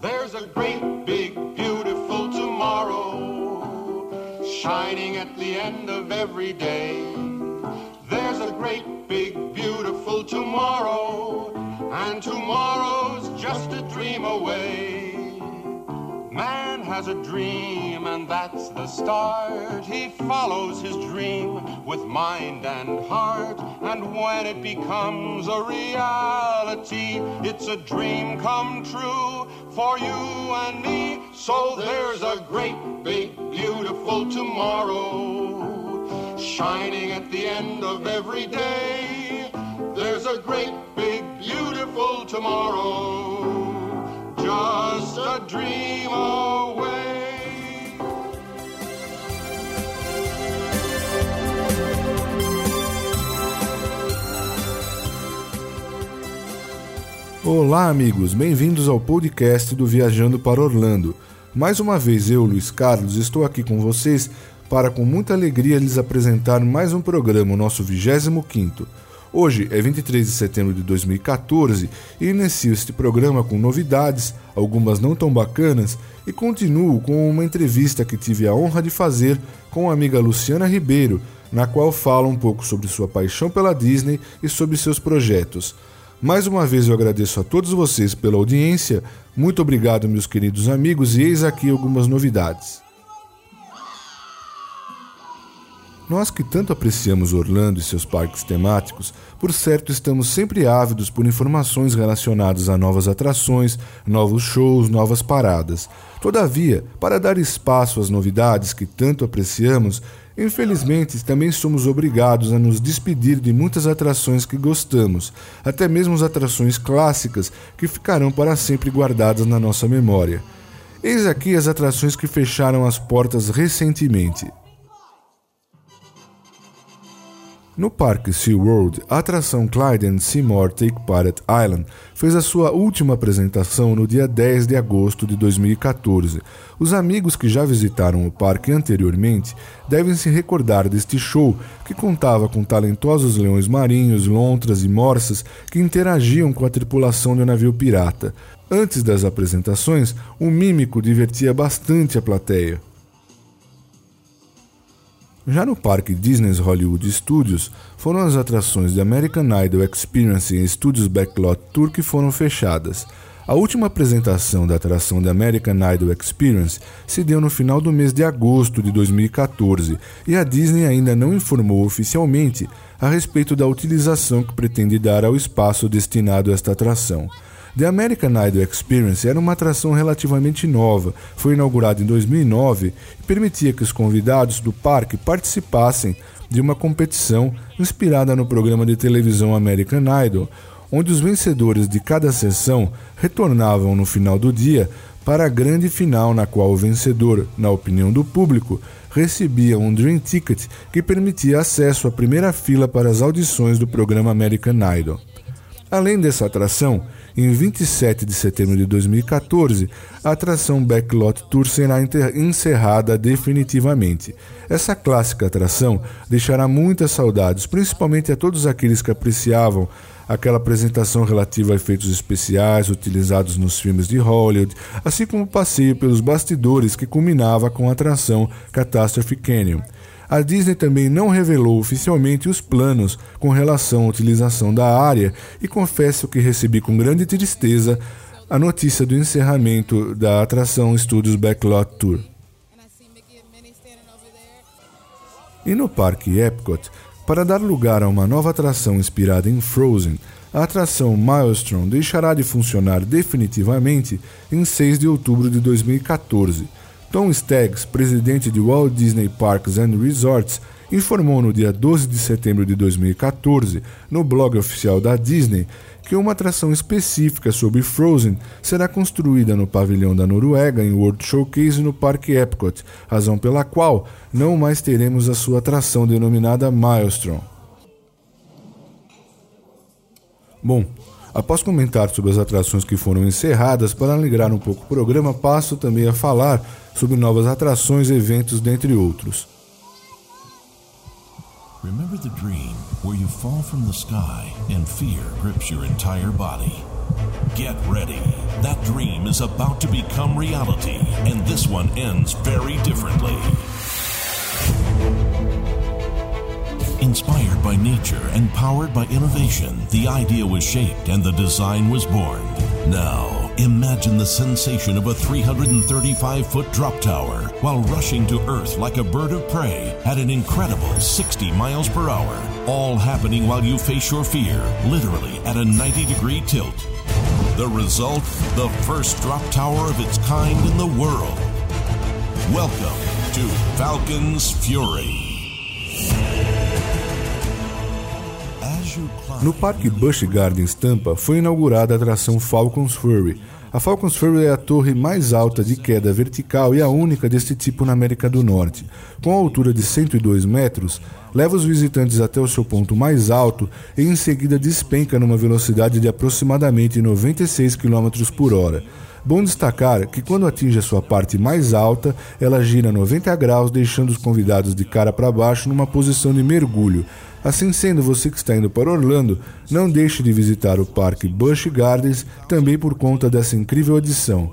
There's a great, big, beautiful tomorrow shining at the end of every day. There's a great, big, beautiful tomorrow, and tomorrow's just a dream away. Has a dream, and that's the start. He follows his dream with mind and heart. And when it becomes a reality, it's a dream come true for you and me. So there's a great, big, beautiful tomorrow shining at the end of every day. There's a great, big, beautiful tomorrow just a dream away. Olá, amigos, bem-vindos ao podcast do Viajando para Orlando. Mais uma vez eu, Luiz Carlos, estou aqui com vocês para com muita alegria lhes apresentar mais um programa, o nosso 25º. Hoje é 23 de setembro de 2014 e inicio este programa com novidades, algumas não tão bacanas, e continuo com uma entrevista que tive a honra de fazer com a amiga Luciana Ribeiro, na qual fala um pouco sobre sua paixão pela Disney e sobre seus projetos. Mais uma vez eu agradeço a todos vocês pela audiência, muito obrigado, meus queridos amigos, e eis aqui algumas novidades. Nós que tanto apreciamos Orlando e seus parques temáticos, por certo estamos sempre ávidos por informações relacionadas a novas atrações, novos shows, novas paradas. Todavia, para dar espaço às novidades que tanto apreciamos, infelizmente também somos obrigados a nos despedir de muitas atrações que gostamos, até mesmo as atrações clássicas que ficarão para sempre guardadas na nossa memória. Eis aqui as atrações que fecharam as portas recentemente. No parque SeaWorld, a atração Clyde and Seymour Take Pirate Island fez a sua última apresentação no dia 10 de agosto de 2014. Os amigos que já visitaram o parque anteriormente devem se recordar deste show que contava com talentosos leões marinhos, lontras e morsas que interagiam com a tripulação do navio pirata. Antes das apresentações, o mímico divertia bastante a plateia. Já no parque Disney's Hollywood Studios, foram as atrações de American Idol Experience e Studios Backlot Tour que foram fechadas. A última apresentação da atração da American Idol Experience se deu no final do mês de agosto de 2014 e a Disney ainda não informou oficialmente a respeito da utilização que pretende dar ao espaço destinado a esta atração. The American Idol Experience era uma atração relativamente nova, foi inaugurada em 2009 e permitia que os convidados do parque participassem de uma competição inspirada no programa de televisão American Idol, onde os vencedores de cada sessão retornavam no final do dia para a grande final, na qual o vencedor, na opinião do público, recebia um Dream Ticket que permitia acesso à primeira fila para as audições do programa American Idol. Além dessa atração, em 27 de setembro de 2014, a atração Backlot Tour será encerrada definitivamente. Essa clássica atração deixará muitas saudades, principalmente a todos aqueles que apreciavam aquela apresentação relativa a efeitos especiais utilizados nos filmes de Hollywood, assim como o passeio pelos bastidores que culminava com a atração Catastrophe Canyon. A Disney também não revelou oficialmente os planos com relação à utilização da área e confesso que recebi com grande tristeza a notícia do encerramento da atração Studios Backlot Tour. E no Parque Epcot, para dar lugar a uma nova atração inspirada em Frozen, a atração Maelstrom deixará de funcionar definitivamente em 6 de outubro de 2014 Tom Staggs, presidente de Walt Disney Parks and Resorts, informou no dia 12 de setembro de 2014, no blog oficial da Disney, que uma atração específica sobre Frozen será construída no pavilhão da Noruega em World Showcase no Parque Epcot, razão pela qual não mais teremos a sua atração denominada Maelstrom. Bom, Após comentar sobre as atrações que foram encerradas, para alegrar um pouco o programa, passo também a falar sobre novas atrações eventos, dentre outros. Remember the dream where you fall from the sky and fear grips your entire body. Get ready. That dream is about to become reality, and this one ends very differently. Inspired by nature and powered by innovation, the idea was shaped and the design was born. Now, imagine the sensation of a 335 foot drop tower while rushing to Earth like a bird of prey at an incredible 60 miles per hour. All happening while you face your fear, literally at a 90 degree tilt. The result? The first drop tower of its kind in the world. Welcome to Falcon's Fury. No Parque Busch Gardens Tampa foi inaugurada a atração Falcon's Fury. A Falcon's Fury é a torre mais alta de queda vertical e a única deste tipo na América do Norte. Com a altura de 102 metros, leva os visitantes até o seu ponto mais alto e em seguida despenca numa velocidade de aproximadamente 96 km por hora. Bom destacar que quando atinge a sua parte mais alta, ela gira 90 graus, deixando os convidados de cara para baixo numa posição de mergulho. Assim sendo, você que está indo para Orlando, não deixe de visitar o Parque Busch Gardens também por conta dessa incrível adição.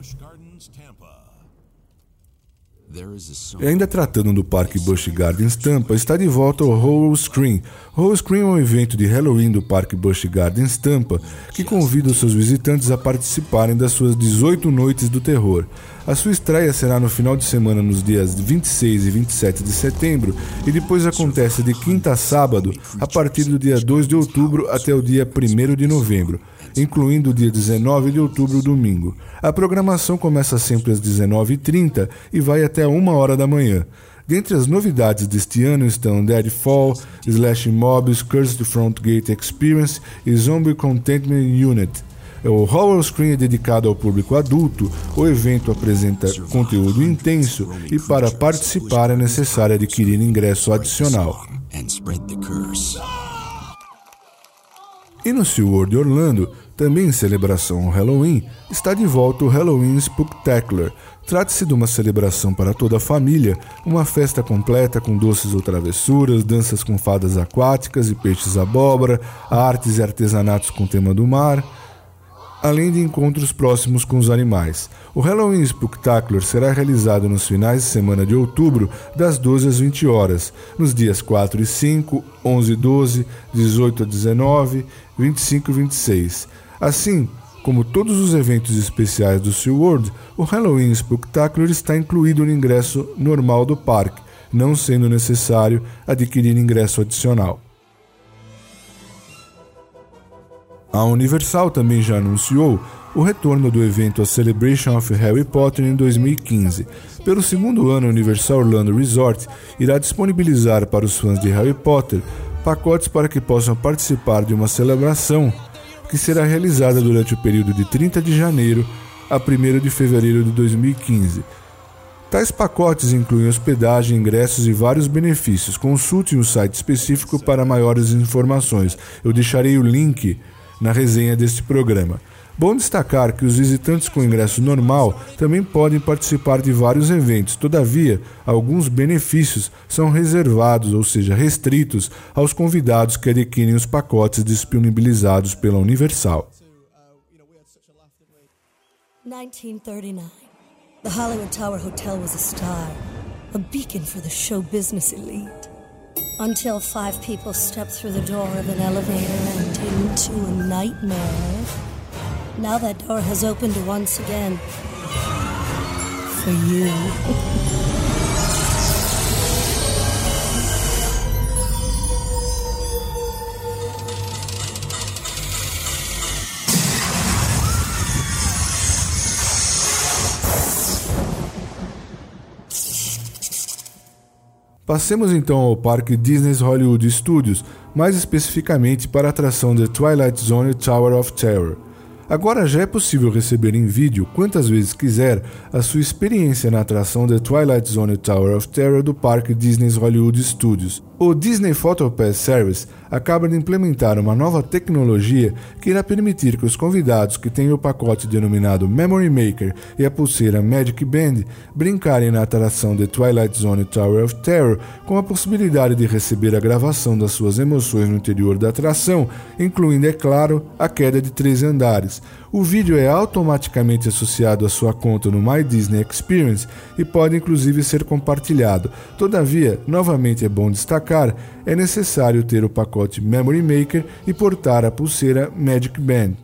E ainda tratando do Parque Busch Gardens Tampa, está de volta o Horror Screen. Horror Screen é um evento de Halloween do Parque Busch Gardens Tampa que convida os seus visitantes a participarem das suas 18 noites do terror. A sua estreia será no final de semana nos dias 26 e 27 de setembro e depois acontece de quinta a sábado a partir do dia 2 de outubro até o dia 1 de novembro incluindo o dia 19 de outubro, domingo. A programação começa sempre às 19h30 e vai até 1 hora da manhã. Dentre as novidades deste ano estão Deadfall, Slash Mobs, Cursed Front Gate Experience e Zombie Contentment Unit. O Horror Screen é dedicado ao público adulto. O evento apresenta conteúdo intenso e para participar é necessário adquirir ingresso adicional. E no SeaWorld Orlando, também em celebração ao Halloween, está de volta o Halloween Spooktacular. Trata-se de uma celebração para toda a família, uma festa completa com doces ou travessuras, danças com fadas aquáticas e peixes abóbora, artes e artesanatos com tema do mar além de encontros próximos com os animais. O Halloween Spooktacular será realizado nos finais de semana de outubro, das 12 às 20 horas, nos dias 4 e 5, 11 e 12, 18 a 19, 25 e 26. Assim, como todos os eventos especiais do SeaWorld, o Halloween Spooktacular está incluído no ingresso normal do parque, não sendo necessário adquirir ingresso adicional. A Universal também já anunciou o retorno do evento A Celebration of Harry Potter em 2015. Pelo segundo ano, a Universal Orlando Resort irá disponibilizar para os fãs de Harry Potter pacotes para que possam participar de uma celebração que será realizada durante o período de 30 de janeiro a 1 de fevereiro de 2015. Tais pacotes incluem hospedagem, ingressos e vários benefícios. Consulte o um site específico para maiores informações. Eu deixarei o link na resenha deste programa. Bom destacar que os visitantes com ingresso normal também podem participar de vários eventos, todavia, alguns benefícios são reservados, ou seja, restritos, aos convidados que adquirem os pacotes disponibilizados pela Universal. 1939. The Hollywood Tower Hotel was a star, a beacon for the show business elite. Until five people stepped through the door of an elevator and into a nightmare. Now that door has opened once again. For you. Passemos então ao parque Disney's Hollywood Studios, mais especificamente para a atração The Twilight Zone Tower of Terror. Agora já é possível receber em vídeo, quantas vezes quiser, a sua experiência na atração The Twilight Zone Tower of Terror do parque Disney's Hollywood Studios. O Disney Photo Pass Service acaba de implementar uma nova tecnologia que irá permitir que os convidados que têm o pacote denominado Memory Maker e a pulseira Magic Band brincarem na atração The Twilight Zone Tower of Terror com a possibilidade de receber a gravação das suas emoções no interior da atração, incluindo, é claro, a queda de três andares. O vídeo é automaticamente associado à sua conta no My Disney Experience e pode inclusive ser compartilhado. Todavia, novamente é bom destacar, é necessário ter o pacote Memory Maker e portar a pulseira Magic Band.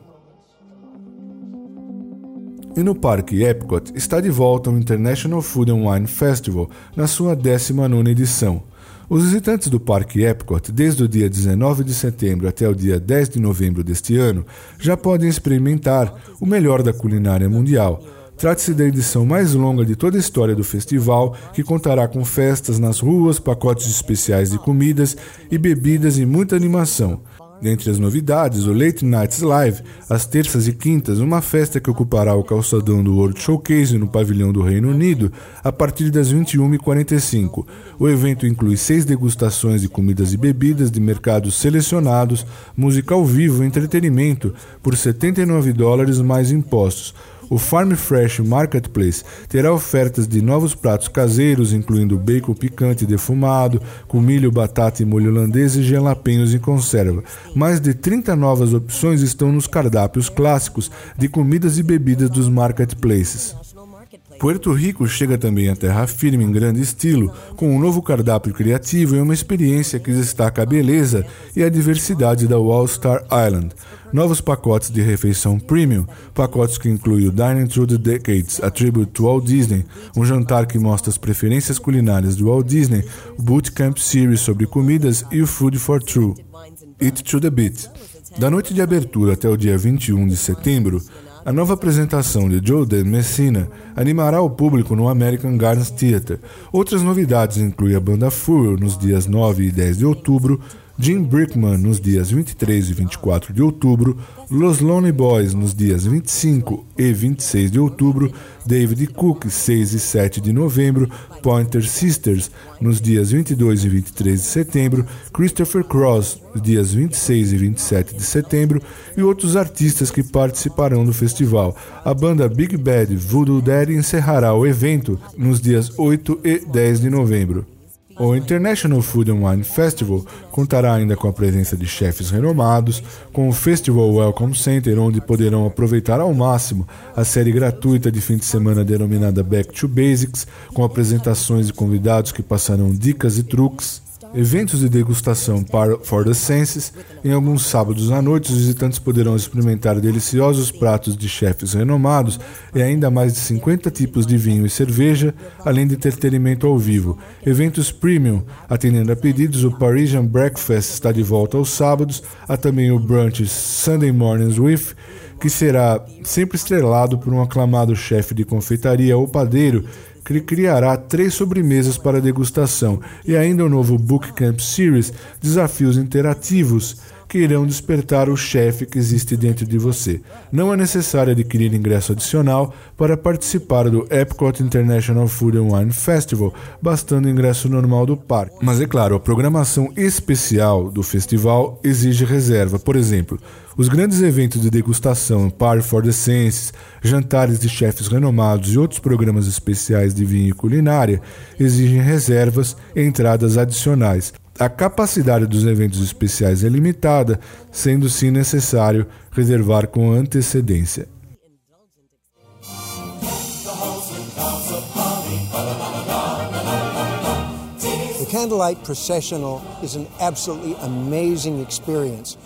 E no Parque Epcot está de volta o International Food and Wine Festival na sua 19ª edição. Os visitantes do Parque Epcot, desde o dia 19 de setembro até o dia 10 de novembro deste ano, já podem experimentar o melhor da culinária mundial. Trata-se da edição mais longa de toda a história do festival, que contará com festas nas ruas, pacotes especiais de comidas e bebidas e muita animação. Dentre as novidades, o Late Nights Live, às terças e quintas, uma festa que ocupará o calçadão do World Showcase no pavilhão do Reino Unido a partir das 21h45. O evento inclui seis degustações de comidas e bebidas de mercados selecionados, música ao vivo e entretenimento por 79 dólares mais impostos. O Farm Fresh Marketplace terá ofertas de novos pratos caseiros, incluindo bacon picante defumado, com milho, batata e molho holandês e jalapenos em conserva. Mais de 30 novas opções estão nos cardápios clássicos de comidas e bebidas dos marketplaces. Puerto Rico chega também à terra firme em grande estilo, com um novo cardápio criativo e uma experiência que destaca a beleza e a diversidade da All Star Island. Novos pacotes de refeição premium, pacotes que incluem o Dining Through the Decades, a tribute to Walt Disney, um jantar que mostra as preferências culinárias do Walt Disney, o Bootcamp Series sobre comidas e o Food for True. Eat to the Beat. Da noite de abertura até o dia 21 de setembro, a nova apresentação de Joe Dan Messina animará o público no American Gardens Theatre. Outras novidades incluem a banda Furrow nos dias 9 e 10 de outubro, Jim Brickman nos dias 23 e 24 de outubro, Los Lonely Boys nos dias 25 e 26 de outubro, David Cook 6 e 7 de novembro, Pointer Sisters nos dias 22 e 23 de setembro, Christopher Cross nos dias 26 e 27 de setembro e outros artistas que participarão do festival. A banda Big Bad Voodoo Daddy encerrará o evento nos dias 8 e 10 de novembro. O International Food and Wine Festival contará ainda com a presença de chefes renomados, com o Festival Welcome Center, onde poderão aproveitar ao máximo a série gratuita de fim de semana denominada Back to Basics, com apresentações e convidados que passarão dicas e truques eventos de degustação para For the Senses. Em alguns sábados à noite, os visitantes poderão experimentar deliciosos pratos de chefes renomados e ainda mais de 50 tipos de vinho e cerveja, além de entretenimento ao vivo. Eventos premium, atendendo a pedidos, o Parisian Breakfast está de volta aos sábados, há também o brunch Sunday Mornings With, que será sempre estrelado por um aclamado chefe de confeitaria ou padeiro criará três sobremesas para degustação e ainda o novo Bootcamp Series, desafios interativos que irão despertar o chefe que existe dentro de você. Não é necessário adquirir ingresso adicional para participar do Epcot International Food and Wine Festival, bastando o ingresso normal do parque. Mas é claro, a programação especial do festival exige reserva. Por exemplo, os grandes eventos de degustação, Party for the Senses, jantares de chefes renomados e outros programas especiais de vinho e culinária exigem reservas e entradas adicionais. A capacidade dos eventos especiais é limitada, sendo sim necessário reservar com antecedência. The Candlelight Processional is an absolutely amazing experience.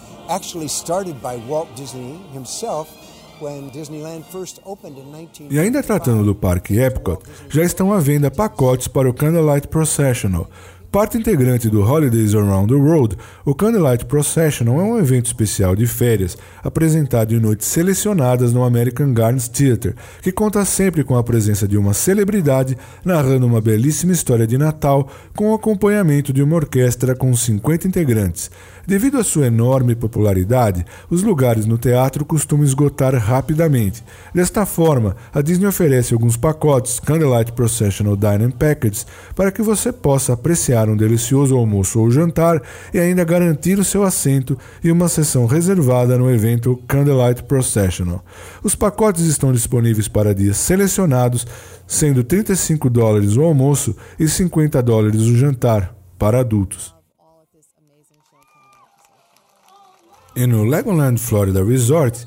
E ainda tratando do Parque Epcot, já estão à venda pacotes para o Candlelight Processional, Parte integrante do Holidays Around the World, o Candlelight Processional é um evento especial de férias apresentado em noites selecionadas no American Gardens Theatre, que conta sempre com a presença de uma celebridade narrando uma belíssima história de Natal com o acompanhamento de uma orquestra com 50 integrantes. Devido à sua enorme popularidade, os lugares no teatro costumam esgotar rapidamente. Desta forma, a Disney oferece alguns pacotes Candlelight Processional Dining Packages para que você possa apreciar saborear um delicioso almoço ou jantar e ainda garantir o seu assento e uma sessão reservada no evento Candlelight Processional. Os pacotes estão disponíveis para dias selecionados, sendo 35 dólares o almoço e 50 dólares o jantar para adultos. E no Legoland Florida Resort,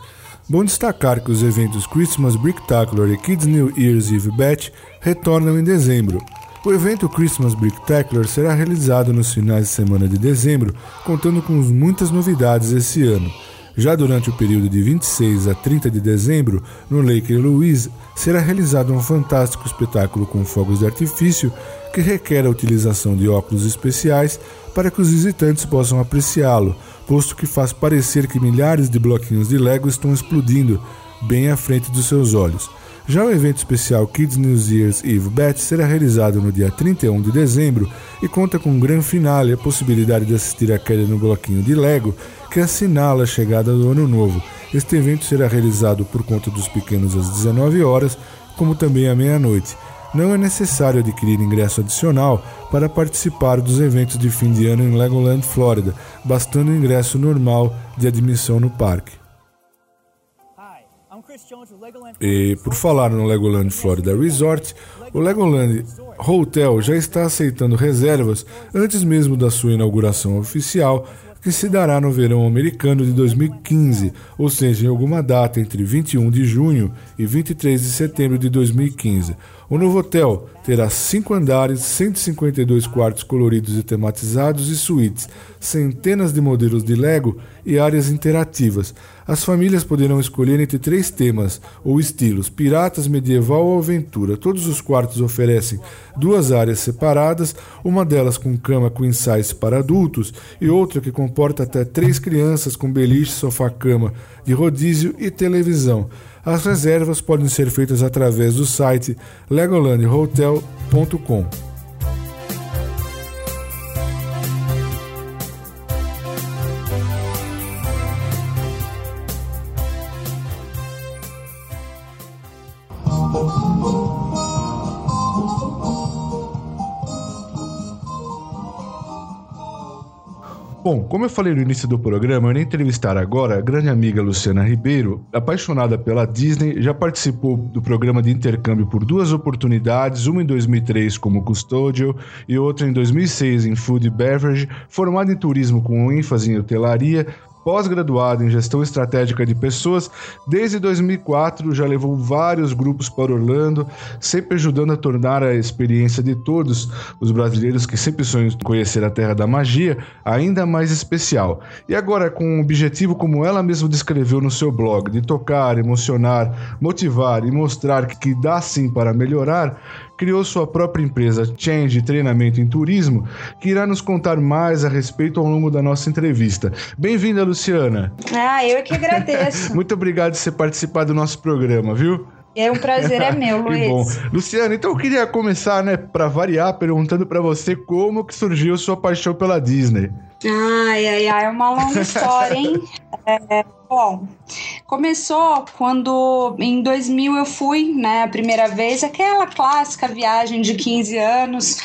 bom destacar que os eventos Christmas Bricktacular e Kids New Year's Eve Batch retornam em dezembro. O evento Christmas Bricktacular será realizado nos finais de semana de dezembro, contando com muitas novidades esse ano. Já durante o período de 26 a 30 de dezembro, no Lake Louise, será realizado um fantástico espetáculo com fogos de artifício que requer a utilização de óculos especiais para que os visitantes possam apreciá-lo, posto que faz parecer que milhares de bloquinhos de Lego estão explodindo bem à frente dos seus olhos. Já o evento especial Kids New Year's Eve Bet será realizado no dia 31 de dezembro e conta com um grande finale a possibilidade de assistir a queda no bloquinho de Lego que assinala a chegada do ano novo. Este evento será realizado por conta dos pequenos às 19 horas, como também à meia-noite. Não é necessário adquirir ingresso adicional para participar dos eventos de fim de ano em Legoland, Flórida, bastando o ingresso normal de admissão no parque. E por falar no Legoland Florida Resort, o Legoland Hotel já está aceitando reservas antes mesmo da sua inauguração oficial, que se dará no verão americano de 2015, ou seja, em alguma data entre 21 de junho e 23 de setembro de 2015. O novo hotel terá cinco andares, 152 quartos coloridos e tematizados e suítes, centenas de modelos de Lego e áreas interativas. As famílias poderão escolher entre três temas ou estilos: piratas, medieval ou aventura. Todos os quartos oferecem duas áreas separadas, uma delas com cama queen size para adultos e outra que comporta até três crianças com beliche, sofá-cama de rodízio e televisão. As reservas podem ser feitas através do site legolandhotel.com. Bom, como eu falei no início do programa, eu irei entrevistar agora a grande amiga Luciana Ribeiro, apaixonada pela Disney, já participou do programa de intercâmbio por duas oportunidades, uma em 2003 como custódio e outra em 2006 em Food Beverage, formada em turismo com ênfase em hotelaria, pós-graduado em gestão estratégica de pessoas, desde 2004 já levou vários grupos para Orlando, sempre ajudando a tornar a experiência de todos os brasileiros que sempre sonham conhecer a terra da magia ainda mais especial. E agora, com um objetivo, como ela mesma descreveu no seu blog, de tocar, emocionar, motivar e mostrar que dá sim para melhorar, criou sua própria empresa Change Treinamento em Turismo, que irá nos contar mais a respeito ao longo da nossa entrevista. Bem-vinda, Luciana. Ah, eu que agradeço. Muito obrigado por você participar do nosso programa, viu? É um prazer é meu, Luiz. Luciana, então eu queria começar, né, para variar, perguntando para você como que surgiu sua paixão pela Disney. Ai, ai, ai, é uma longa história, hein? É, bom, começou quando em 2000 eu fui, né, a primeira vez, aquela clássica viagem de 15 anos.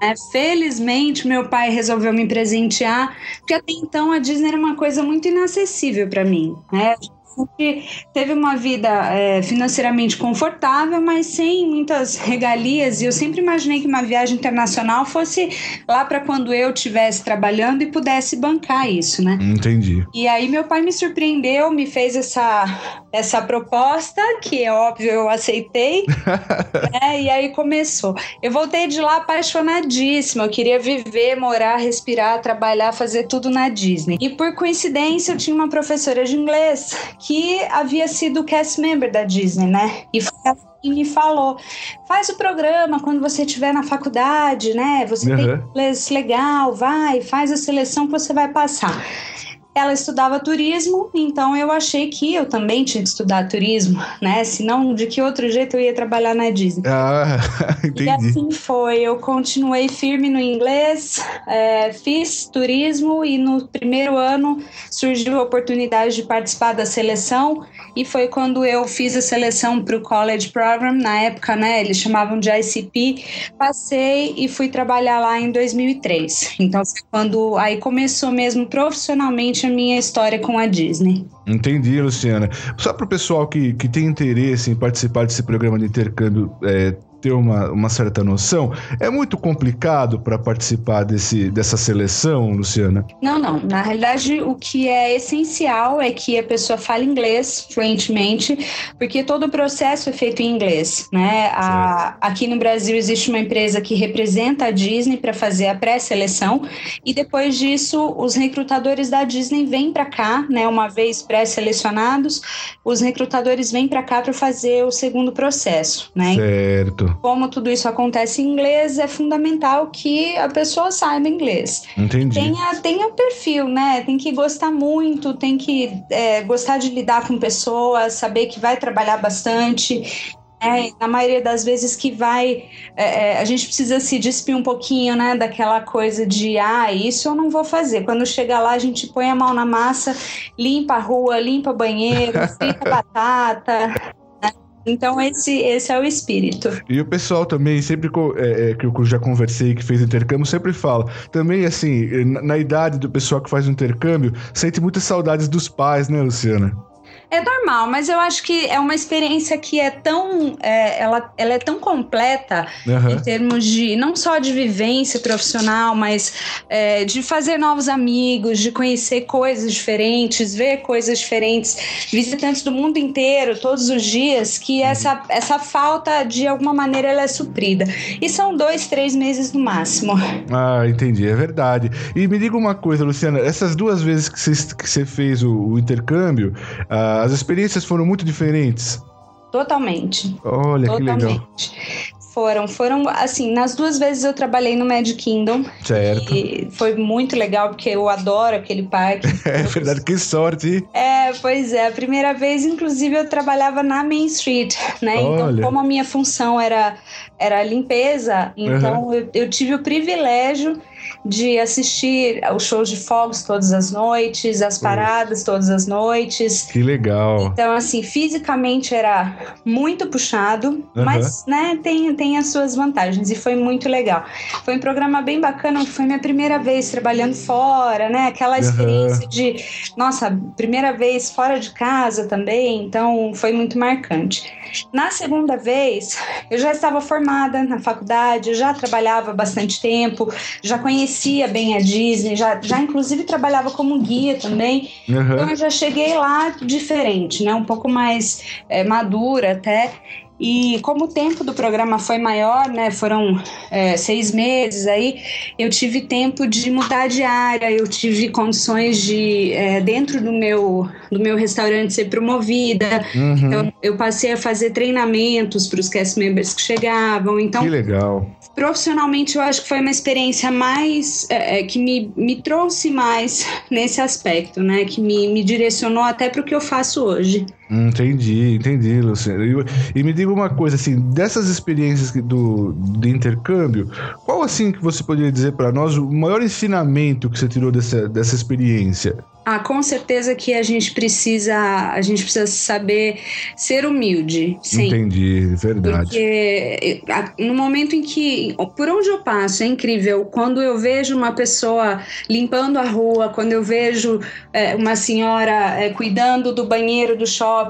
Né? Felizmente, meu pai resolveu me presentear, porque até então a Disney era uma coisa muito inacessível para mim, né? Sempre teve uma vida é, financeiramente confortável, mas sem muitas regalias. E eu sempre imaginei que uma viagem internacional fosse lá para quando eu estivesse trabalhando e pudesse bancar isso, né? Entendi. E aí meu pai me surpreendeu, me fez essa, essa proposta, que é óbvio eu aceitei. né? E aí começou. Eu voltei de lá apaixonadíssima. Eu queria viver, morar, respirar, trabalhar, fazer tudo na Disney. E por coincidência eu tinha uma professora de inglês que havia sido cast member da Disney, né? E foi me falou: faz o programa quando você estiver na faculdade, né? Você uhum. tem inglês legal, vai, faz a seleção que você vai passar. Ela estudava turismo, então eu achei que eu também tinha que estudar turismo, né? Senão, de que outro jeito eu ia trabalhar na Disney? Ah, entendi. E assim foi. Eu continuei firme no inglês, é, fiz turismo e no primeiro ano surgiu a oportunidade de participar da seleção e foi quando eu fiz a seleção para o College Program, na época, né? Eles chamavam de ICP. Passei e fui trabalhar lá em 2003. Então, foi quando aí começou mesmo profissionalmente a minha história com a Disney. Entendi, Luciana. Só para o pessoal que, que tem interesse em participar desse programa de intercâmbio é, ter uma, uma certa noção. É muito complicado para participar desse, dessa seleção, Luciana? Não, não. Na realidade, o que é essencial é que a pessoa fale inglês fluentemente, porque todo o processo é feito em inglês. Né? A, aqui no Brasil existe uma empresa que representa a Disney para fazer a pré-seleção, e depois disso, os recrutadores da Disney vêm para cá, né? uma vez pré-selecionados, os recrutadores vêm para cá para fazer o segundo processo. Né? Certo como tudo isso acontece em inglês, é fundamental que a pessoa saiba inglês. Entendi. Tenha, tenha perfil, né? Tem que gostar muito, tem que é, gostar de lidar com pessoas, saber que vai trabalhar bastante. É, na maioria das vezes que vai, é, é, a gente precisa se despir um pouquinho, né, daquela coisa de, ah, isso eu não vou fazer. Quando chega lá, a gente põe a mão na massa, limpa a rua, limpa banheiro, frita batata, então esse, esse é o espírito. E o pessoal também, sempre é, é, que eu já conversei, que fez intercâmbio, sempre fala. Também, assim, na, na idade do pessoal que faz o intercâmbio, sente muitas saudades dos pais, né, Luciana? É normal, mas eu acho que é uma experiência que é tão. É, ela, ela é tão completa uhum. em termos de não só de vivência profissional, mas é, de fazer novos amigos, de conhecer coisas diferentes, ver coisas diferentes, visitantes do mundo inteiro, todos os dias, que uhum. essa, essa falta, de alguma maneira, ela é suprida. E são dois, três meses no máximo. Ah, entendi, é verdade. E me diga uma coisa, Luciana, essas duas vezes que você, que você fez o, o intercâmbio, ah, as experiências foram muito diferentes? Totalmente. Olha Totalmente. que legal. Foram, foram, assim, nas duas vezes eu trabalhei no Mad Kingdom. Certo. E foi muito legal, porque eu adoro aquele parque. é verdade, que sorte. É, pois é. A primeira vez, inclusive, eu trabalhava na Main Street, né? Então, Olha. Então, como a minha função era, era limpeza, então uhum. eu, eu tive o privilégio de assistir aos shows de fogos todas as noites, as paradas todas as noites. Que legal. Então, assim, fisicamente era muito puxado, uhum. mas, né, tem, tem as suas vantagens e foi muito legal. Foi um programa bem bacana, foi minha primeira vez trabalhando fora, né? Aquela experiência uhum. de, nossa, primeira vez fora de casa também, então foi muito marcante. Na segunda vez, eu já estava formada na faculdade, já trabalhava bastante tempo, já conhecia bem a Disney, já, já inclusive trabalhava como guia também. Uhum. Então eu já cheguei lá diferente, né? Um pouco mais é, madura até. E como o tempo do programa foi maior, né, foram é, seis meses aí, eu tive tempo de mudar de área, eu tive condições de, é, dentro do meu, do meu restaurante, ser promovida. Uhum. Eu, eu, passei a fazer treinamentos para os cast members que chegavam. Então, que legal. Profissionalmente, eu acho que foi uma experiência mais, é, é que me, me trouxe mais nesse aspecto, né, que me, me direcionou até para o que eu faço hoje. Entendi, entendi, Luciano. E, e, me diga uma coisa, assim, dessas experiências do, de intercâmbio, qual assim que você poderia dizer para nós o maior ensinamento que você tirou dessa, dessa experiência? Ah, com certeza que a gente precisa, a gente precisa saber ser humilde. Sim. Entendi, verdade. Porque no momento em que, por onde eu passo, é incrível. Quando eu vejo uma pessoa limpando a rua, quando eu vejo é, uma senhora é, cuidando do banheiro do shopping,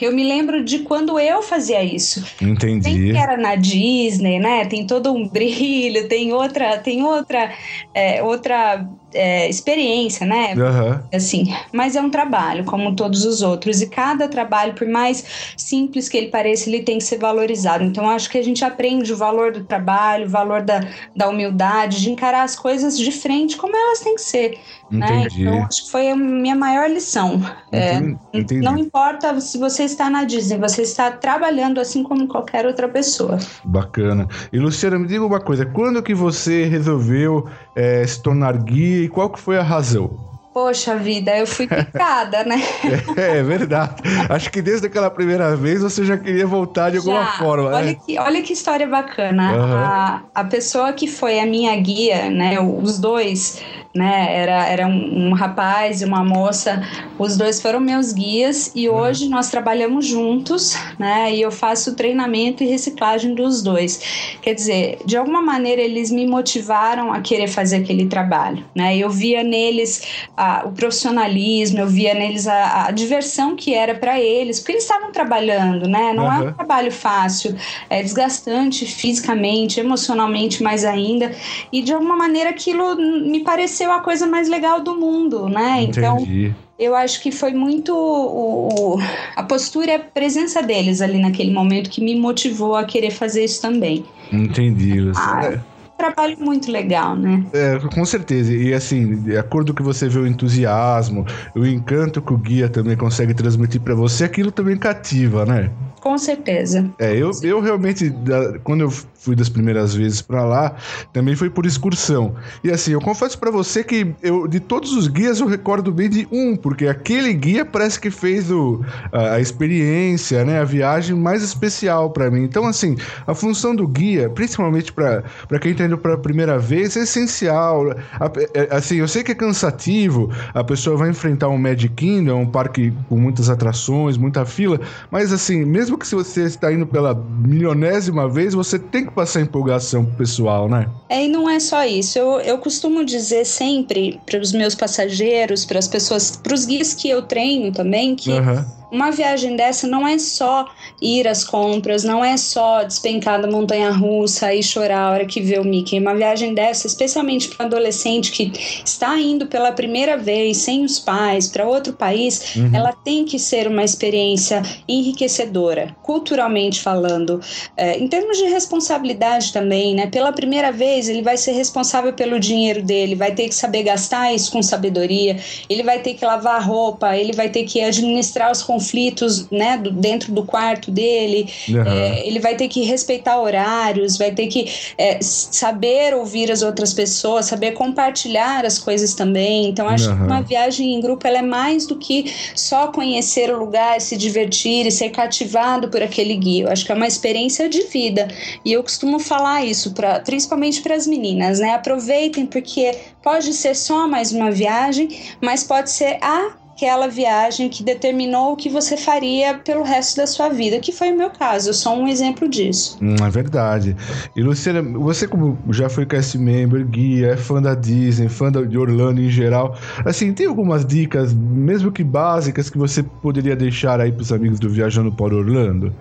eu me lembro de quando eu fazia isso. Entendi. Tem que era na Disney, né? Tem todo um brilho, tem outra, tem outra, é, outra é, experiência, né? Uhum. Assim, mas é um trabalho, como todos os outros, e cada trabalho, por mais simples que ele pareça, ele tem que ser valorizado. Então, acho que a gente aprende o valor do trabalho, o valor da, da humildade, de encarar as coisas de frente como elas têm que ser. Né? Então, acho que foi a minha maior lição. É, Entendi. Não importa se você está na Disney, você está trabalhando assim como qualquer outra pessoa. Bacana. E Luciana, me diga uma coisa, quando que você resolveu é, se tornar guia e qual que foi a razão? Poxa vida, eu fui picada, né? É, é, verdade. Acho que desde aquela primeira vez você já queria voltar de alguma Já. forma. Olha, né? que, olha que história bacana. Aham. A, a pessoa que foi a minha guia, né? Os dois, né? Era, era um, um rapaz e uma moça. Os dois foram meus guias e hoje nós trabalhamos juntos, né? E eu faço treinamento e reciclagem dos dois. Quer dizer, de alguma maneira eles me motivaram a querer fazer aquele trabalho, né? Eu via neles o profissionalismo, eu via neles a, a diversão que era para eles, porque eles estavam trabalhando, né? Não é um Aham. trabalho fácil, é desgastante fisicamente, emocionalmente mais ainda, e de alguma maneira aquilo me pareceu a coisa mais legal do mundo, né? Então Entendi. eu acho que foi muito o, a postura e a presença deles ali naquele momento que me motivou a querer fazer isso também. Entendi, Luciana. Ah, Trabalho muito legal, né? É, com certeza. E assim, de acordo com que você vê o entusiasmo, o encanto que o guia também consegue transmitir pra você, aquilo também cativa, né? Com certeza. É, eu, eu realmente, quando eu fui das primeiras vezes pra lá, também foi por excursão. E assim, eu confesso pra você que eu, de todos os guias eu recordo bem de um, porque aquele guia parece que fez o, a, a experiência, né, a viagem mais especial pra mim. Então, assim, a função do guia, principalmente pra quem tá indo pela primeira vez, é essencial. A- é- assim, eu sei que é cansativo, a pessoa vai enfrentar um Magic Kingdom, um parque com muitas atrações, muita fila, mas assim, mesmo que se você está indo pela milionésima vez, você tem que passar empolgação pro pessoal, né? É, e não é só isso. Eu, eu costumo dizer sempre para os meus passageiros, para as pessoas, para os guias que eu treino também, que Aham. Uma viagem dessa não é só ir às compras, não é só despencar da montanha russa e chorar a hora que vê o Mickey. Uma viagem dessa, especialmente para um adolescente que está indo pela primeira vez sem os pais para outro país, ela tem que ser uma experiência enriquecedora, culturalmente falando. É, em termos de responsabilidade também, né? Pela primeira vez, ele vai ser responsável pelo dinheiro dele, vai ter que saber gastar isso com sabedoria, ele vai ter que lavar a roupa, ele vai ter que administrar os conflitos, né? do- dentro do quarto dele, Aham. é, ele vai ter que respeitar horários, vai ter que é, saber ouvir as outras pessoas, saber compartilhar as coisas também. Então, acho Aham. que uma viagem em grupo ela é mais do que só conhecer o lugar, se divertir e ser cativado por aquele guia. Eu acho que é uma experiência de vida. E eu costumo falar isso, pra, principalmente para as meninas, né? Aproveitem, porque pode ser só mais uma viagem, mas pode ser aquela viagem que determinou o que você faria pelo resto da sua vida, que foi o meu caso. Eu sou um exemplo disso. Hum, é verdade. E Luciana, você como já foi cast member, guia, é fã da Disney, fã de Orlando em geral, assim, tem algumas dicas, mesmo que básicas, que você poderia deixar aí pros amigos do Viajando para Orlando?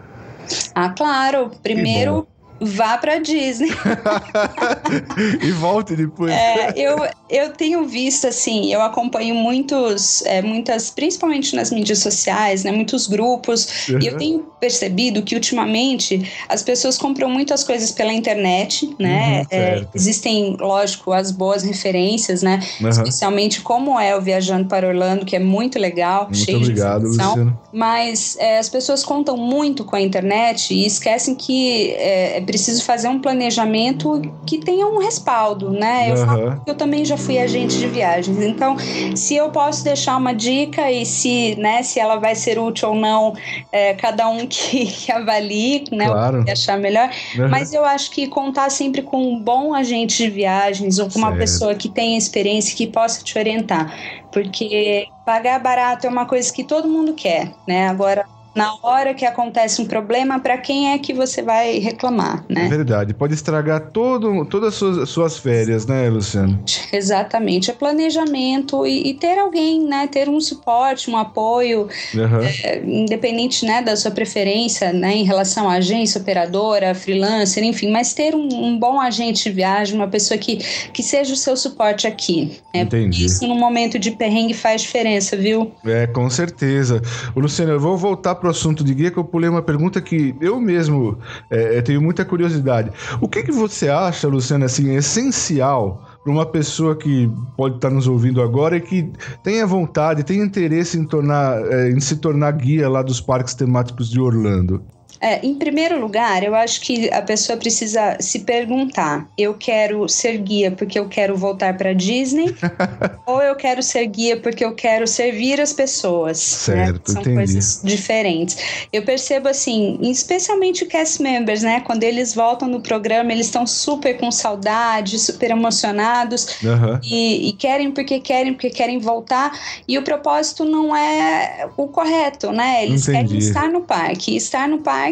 Ah, claro. Primeiro, vá para Disney. e volte depois. É, eu, eu tenho visto, assim, eu acompanho muitos, é, muitas, principalmente nas mídias sociais, né, muitos grupos, e eu Uhum. tenho percebido que ultimamente as pessoas compram muitas coisas pela internet, né? Uhum, É, existem, lógico, as boas referências, né? Aham. Especialmente como é o Viajando para Orlando, que é muito legal, Muito cheio obrigado, de informação. Luciano. Mas é, as pessoas contam muito com a internet e esquecem que é preciso fazer um planejamento que tenha um respaldo, né? Eu, falo Aham. que eu também já fui agente de viagens, então se eu posso deixar uma dica e se, né, se ela vai ser útil ou não, é, cada um que, que avalie, né, Claro. o que achar melhor. Aham. Mas eu acho que contar sempre com um bom agente de viagens ou com uma Certo. pessoa que tenha experiência que possa te orientar. Porque pagar barato é uma coisa que todo mundo quer, né? Agora, na hora que acontece um problema, para quem é que você vai reclamar, É né? verdade, pode estragar todo, todas as suas, suas férias, né, Luciano? Exatamente. É planejamento e, e ter alguém, né? Ter um suporte, um apoio, Aham. é, independente né, da sua preferência né, em relação à agência, operadora, freelancer, enfim, mas ter um, um bom agente de viagem, uma pessoa que, que seja o seu suporte aqui. Né? Entendi. Isso no momento de perrengue faz diferença, viu? É, com certeza. Luciano, eu vou voltar pro assunto de guia, que eu pulei uma pergunta que eu mesmo é, é, tenho muita curiosidade. O que, que você acha, Luciano, assim, essencial para uma pessoa que pode estar nos ouvindo agora e que tenha vontade, tenha interesse em, tornar, é, em se tornar guia lá dos parques temáticos de Orlando? É, em primeiro lugar, eu acho que a pessoa precisa se perguntar: eu quero ser guia porque eu quero voltar para Disney, ou eu quero ser guia porque eu quero servir as pessoas. Certo, né? São entendi. coisas diferentes. Eu percebo assim, especialmente cast members, né? Quando eles voltam no programa, eles estão super com saudade, super emocionados Aham. e, e querem porque querem, porque querem voltar. E o propósito não é o correto, né? Eles Entendi. querem estar no parque. Estar no parque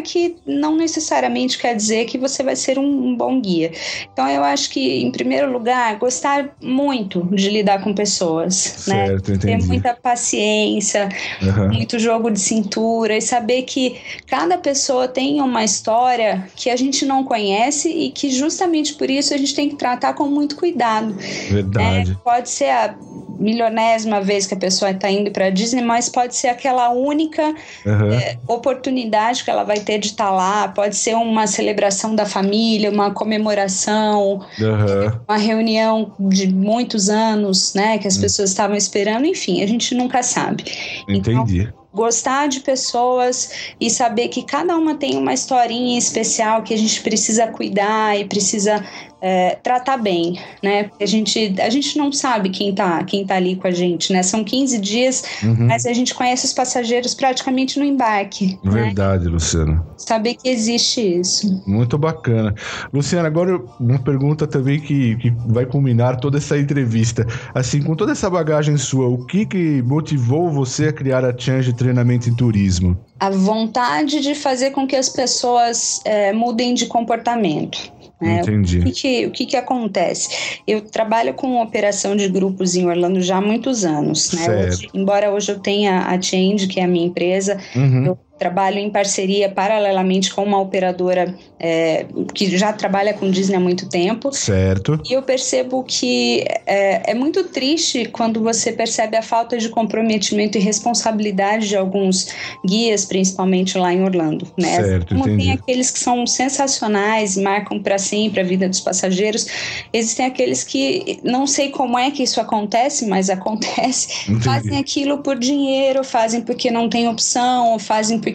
não necessariamente quer dizer que você vai ser um, um bom guia. Então eu acho que, em primeiro lugar, gostar muito de lidar com pessoas, né? Certo, Ter entendi. muita paciência, Aham. muito jogo de cintura e saber que cada pessoa tem uma história que a gente não conhece e que justamente por isso a gente tem que tratar com muito cuidado. Verdade. É, pode ser a milionésima vez que a pessoa está indo para Disney, mas pode ser aquela única Aham. é, oportunidade que ela vai ter de estar lá. Pode ser uma celebração da família, uma comemoração, Aham. uma reunião de muitos anos, né, que as pessoas estavam esperando. Enfim, a gente nunca sabe. Então, Entendi. gostar de pessoas e saber que cada uma tem uma historinha especial que a gente precisa cuidar e precisa é, tratar bem, né? A gente, a gente não sabe quem tá, quem tá ali com a gente, né? São 15 dias, Uhum. mas a gente conhece os passageiros praticamente no embarque, né? Verdade, Luciano. Saber que existe isso. Muito bacana. Luciana, agora uma pergunta também que, que vai culminar toda essa entrevista. Assim, com toda essa bagagem sua, o que, que motivou você a criar a Change Treinamento em Turismo? A vontade de fazer com que as pessoas é, mudem de comportamento. Né? Entendi. O que, que- o que, que acontece? Eu trabalho com operação de grupos em Orlando já há muitos anos, né? Hoje, embora hoje eu tenha a Change, que é a minha empresa, Uhum. eu trabalho em parceria paralelamente com uma operadora é, que já trabalha com Disney há muito tempo. Certo. E eu percebo que é, é muito triste quando você percebe a falta de comprometimento e responsabilidade de alguns guias, principalmente lá em Orlando. Né? Certo, Como entendi. tem aqueles que são sensacionais, marcam para sempre a vida dos passageiros, existem aqueles que não sei como é que isso acontece, mas acontece. Entendi. Fazem aquilo por dinheiro, fazem porque não tem opção, ou fazem porque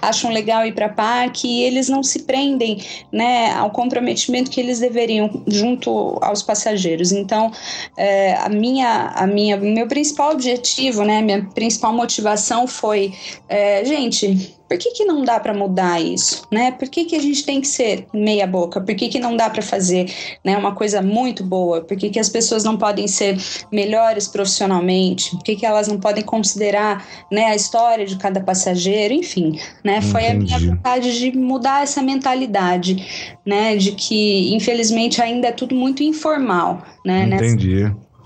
acham legal ir para parque e eles não se prendem né, ao comprometimento que eles deveriam junto aos passageiros. Então, é, a minha, a minha, meu principal objetivo, né, minha principal motivação foi, é, gente, por que, que não dá para mudar isso, né? Por que, que a gente tem que ser meia boca? Por que, que não dá para fazer, né, uma coisa muito boa? Por que, que as pessoas não podem ser melhores profissionalmente? Por que, que elas não podem considerar, né, a história de cada passageiro? Enfim, né? Foi a minha Entendi. vontade de mudar essa mentalidade, né, de que infelizmente ainda é tudo muito informal, né? nessa-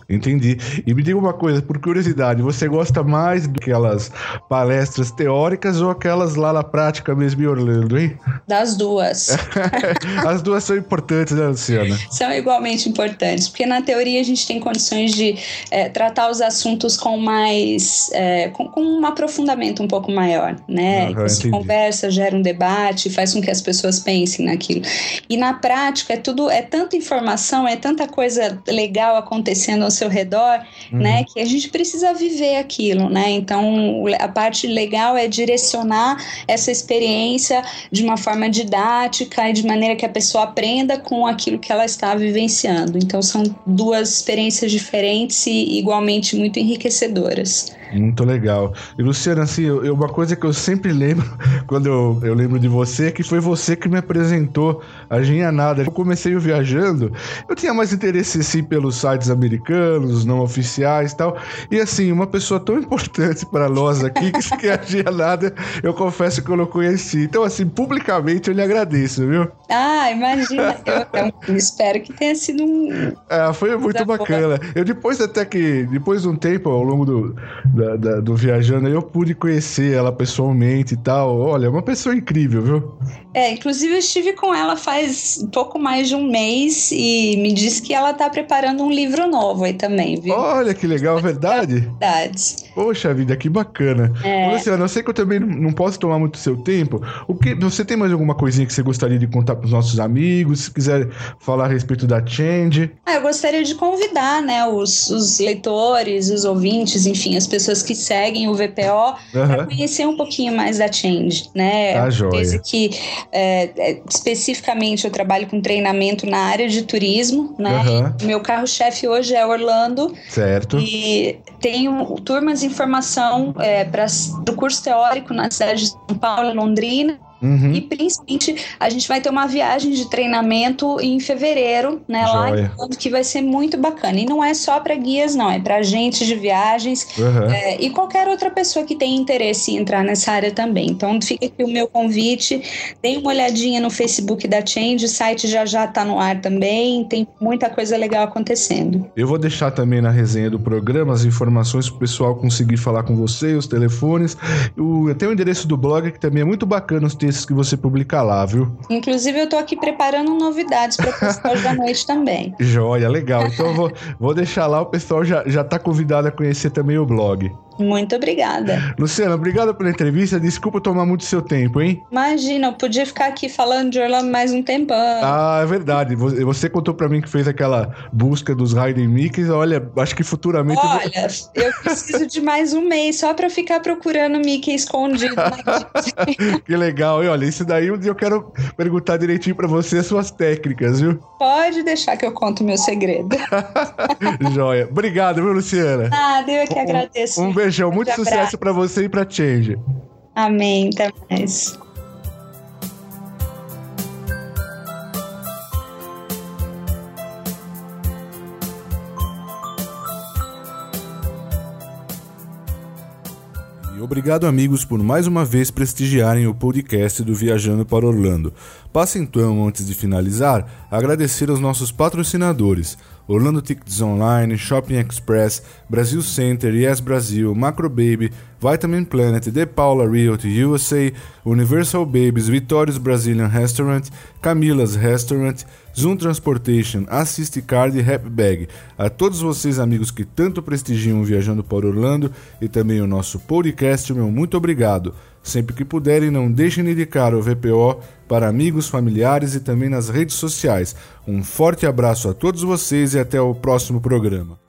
Entendi. E me diga uma coisa, por curiosidade, você gosta mais daquelas palestras teóricas ou aquelas lá na prática mesmo em Orlando, hein? Das duas. As duas são importantes, né, Luciana? são igualmente importantes, porque na teoria a gente tem condições de é, tratar os assuntos com mais, é, com, com um aprofundamento um pouco maior, né? Aham, Você entendi. conversa, gera um debate, faz com que as pessoas pensem naquilo. E na prática é tudo, é tanta informação, é tanta coisa legal acontecendo ao seu redor, Uhum. né? Que a gente precisa viver aquilo, né? Então a parte legal é direcionar essa experiência de uma forma didática e de maneira que a pessoa aprenda com aquilo que ela está vivenciando. Então são duas experiências diferentes e igualmente muito enriquecedoras. Muito legal. E Luciana, assim, eu, uma coisa que eu sempre lembro quando eu, eu lembro de você é que foi você que me apresentou a Ginhanada. Eu comecei o viajando, eu tinha mais interesse assim pelos sites americanos, não oficiais e tal. E assim, uma pessoa tão importante para nós aqui, que a Ginhanada, eu confesso que eu não conheci. Então, assim, publicamente eu lhe agradeço, viu? Ah, imagina! eu, eu espero que tenha sido um. É, foi muito bacana. Eu depois até que, depois de um tempo, ao longo do, da- da- do viajando, eu pude conhecer ela pessoalmente e tal. Olha, é uma pessoa incrível, viu? É, inclusive eu estive com ela faz pouco mais de um mês e me disse que ela está preparando um livro novo aí também, viu? Olha que legal, verdade? Verdades. Poxa vida, que bacana. É. Luciana, eu sei que eu também não- posso tomar muito seu tempo. O que, você tem mais alguma coisinha que você gostaria de contar para os nossos amigos? Se quiser falar a respeito da Change. Ah, eu gostaria de convidar, né, os, os leitores, os ouvintes, enfim, as pessoas pessoas que seguem o VPO uhum. para conhecer um pouquinho mais da Change, né? Tá joia. que é, é, especificamente eu trabalho com treinamento na área de turismo, né? Uhum. Meu carro-chefe hoje é Orlando. Certo. E tenho turmas de formação é, para o curso teórico na cidade de São Paulo, Londrina Uhum. E principalmente a gente vai ter uma viagem de treinamento em fevereiro, né? Joia. Lá que vai ser muito bacana. E não é só para guias, não, é para agentes de viagens uhum. é, e qualquer outra pessoa que tenha interesse em entrar nessa área também. Então fica aqui o meu convite. Dê uma olhadinha no Facebook da Change, o site já já está no ar também. Tem muita coisa legal acontecendo. Eu vou deixar também na resenha do programa as informações para o pessoal conseguir falar com você, os telefones. Eu tenho o endereço do blog que também é muito bacana os textos que você publica lá, viu? Inclusive, eu tô aqui preparando novidades para postar hoje à noite também. Joia, legal. Então, eu vou, vou deixar lá, o pessoal já, já tá convidado a conhecer também o blog. Muito obrigada. Luciana, obrigado pela entrevista. Desculpa tomar muito seu tempo, hein? Imagina, eu podia ficar aqui falando de Orlando mais um tempão. Ah, é verdade. Você contou para mim que fez aquela busca dos Raiden Mickeys. Olha, acho que futuramente. Olha, eu, eu preciso de mais um mês só para ficar procurando Mickey escondido. que legal. E olha, isso daí eu quero perguntar direitinho para você as suas técnicas, viu? Pode deixar que eu conto meu segredo. Joia. Obrigado, viu, Luciana? Ah, eu que agradeço. Um, um beijo beijão, muito sucesso para você e para Change. Amém, até mais. E obrigado, amigos, por mais uma vez prestigiarem o podcast do Viajando para Orlando. Passe então, antes de finalizar, agradecer aos nossos patrocinadores. Orlando Tickets Online, Shopping Express, Brasil Center, Yes Brasil, Macro Baby, Vitamin Planet, The Paula Realty USA, Universal Babies, Vitórios Brazilian Restaurant, Camila's Restaurant, Zoom Transportation, Assist Card e Happy Bag. A todos vocês, amigos que tanto prestigiam Viajando para Orlando e também o nosso podcast, meu muito obrigado. Sempre que puderem, não deixem de indicar o VPO para amigos, familiares e também nas redes sociais. Um forte abraço a todos vocês e até o próximo programa.